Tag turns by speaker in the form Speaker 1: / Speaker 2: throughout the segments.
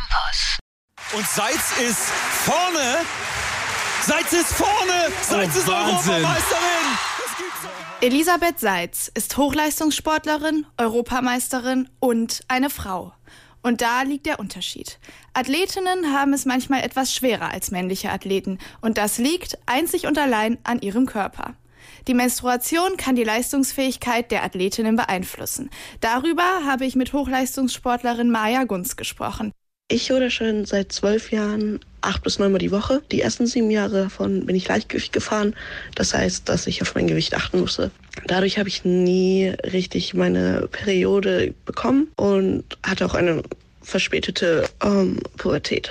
Speaker 1: Campus.
Speaker 2: Und Seitz ist vorne. Seitz ist vorne. Seitz
Speaker 3: Oh,
Speaker 2: ist
Speaker 3: Wahnsinn.
Speaker 2: Europameisterin. Das gibt's doch.
Speaker 4: Elisabeth Seitz ist Hochleistungssportlerin, Europameisterin und eine Frau. Und da liegt der Unterschied. Athletinnen haben es manchmal etwas schwerer als männliche Athleten und das liegt einzig und allein an ihrem Körper. Die Menstruation kann die Leistungsfähigkeit der Athletinnen beeinflussen. Darüber habe ich mit Hochleistungssportlerin Maja Gunz gesprochen.
Speaker 5: Ich ruder schon seit zwölf Jahren acht bis neunmal die Woche. Die ersten sieben Jahre davon bin ich Leichtgewicht gefahren. Das heißt, dass ich auf mein Gewicht achten musste. Dadurch habe ich nie richtig meine Periode bekommen und hatte auch eine verspätete ähm, Pubertät.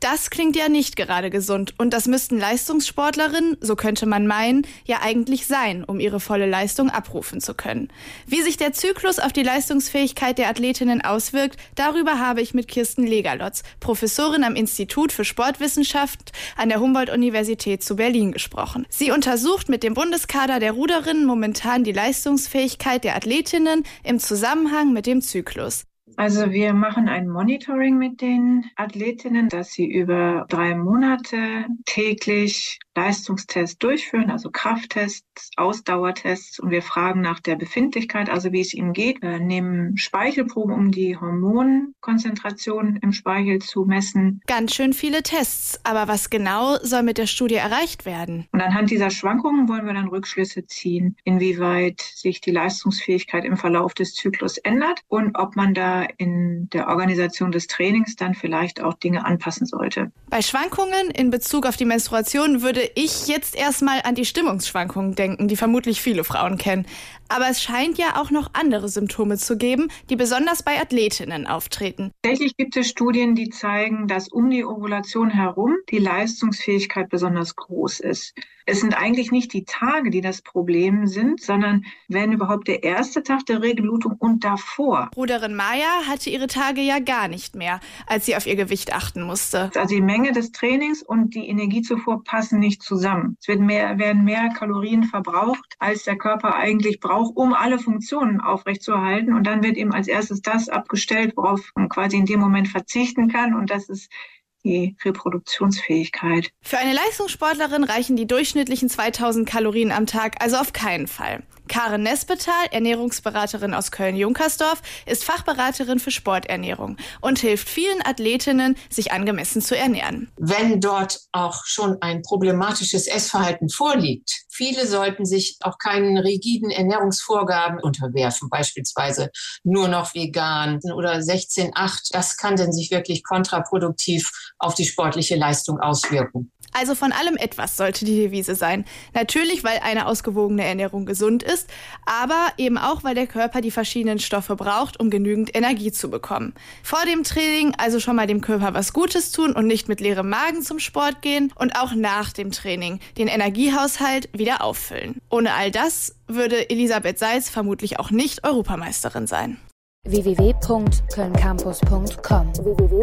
Speaker 4: Das klingt ja nicht gerade gesund und das müssten Leistungssportlerinnen, so könnte man meinen, ja eigentlich sein, um ihre volle Leistung abrufen zu können. Wie sich der Zyklus auf die Leistungsfähigkeit der Athletinnen auswirkt, darüber habe ich mit Kirsten Legalotz, Professorin am Institut für Sportwissenschaft an der Humboldt-Universität zu Berlin gesprochen. Sie untersucht mit dem Bundeskader der Ruderinnen momentan die Leistungsfähigkeit der Athletinnen im Zusammenhang mit dem Zyklus.
Speaker 6: Also wir machen ein Monitoring mit den Athletinnen, dass sie über drei Monate täglich Leistungstests durchführen, also Krafttests, Ausdauertests und wir fragen nach der Befindlichkeit, also wie es ihnen geht. Wir nehmen Speichelproben, um die Hormonkonzentration im Speichel zu messen.
Speaker 4: Ganz schön viele Tests, aber was genau soll mit der Studie erreicht werden?
Speaker 6: Und anhand dieser Schwankungen wollen wir dann Rückschlüsse ziehen, inwieweit sich die Leistungsfähigkeit im Verlauf des Zyklus ändert und ob man da in der Organisation des Trainings dann vielleicht auch Dinge anpassen sollte.
Speaker 4: Bei Schwankungen in Bezug auf die Menstruation würde ich jetzt erstmal an die Stimmungsschwankungen denken, die vermutlich viele Frauen kennen. Aber es scheint ja auch noch andere Symptome zu geben, die besonders bei Athletinnen auftreten.
Speaker 6: Tatsächlich gibt es Studien, die zeigen, dass um die Ovulation herum die Leistungsfähigkeit besonders groß ist. Es sind eigentlich nicht die Tage, die das Problem sind, sondern wenn überhaupt der erste Tag der Regelblutung und davor.
Speaker 4: Bruderin Maya hatte ihre Tage ja gar nicht mehr, als sie auf ihr Gewicht achten musste.
Speaker 6: Also die Menge des Trainings und die Energiezufuhr passen nicht zusammen. Es mehr, werden mehr Kalorien verbraucht, als der Körper eigentlich braucht, um alle Funktionen aufrechtzuerhalten. Und dann wird eben als erstes das abgestellt, worauf man quasi in dem Moment verzichten kann. Und das ist die Reproduktionsfähigkeit.
Speaker 4: Für eine Leistungssportlerin reichen die durchschnittlichen 2000 Kalorien am Tag also auf keinen Fall. Karen Nespetal, Ernährungsberaterin aus Köln-Junkersdorf, ist Fachberaterin für Sporternährung und hilft vielen Athletinnen, sich angemessen zu ernähren.
Speaker 7: Wenn dort auch schon ein problematisches Essverhalten vorliegt, viele sollten sich auch keinen rigiden Ernährungsvorgaben unterwerfen, beispielsweise nur noch vegan oder 16-8. Das kann dann sich wirklich kontraproduktiv auf die sportliche Leistung auswirken.
Speaker 4: Also von allem etwas sollte die Devise sein. Natürlich, weil eine ausgewogene Ernährung gesund ist, aber eben auch, weil der Körper die verschiedenen Stoffe braucht, um genügend Energie zu bekommen. Vor dem Training also schon mal dem Körper was Gutes tun und nicht mit leerem Magen zum Sport gehen und auch nach dem Training den Energiehaushalt wieder auffüllen. Ohne all das würde Elisabeth Seitz vermutlich auch nicht Europameisterin sein.
Speaker 1: www.kölncampus.com www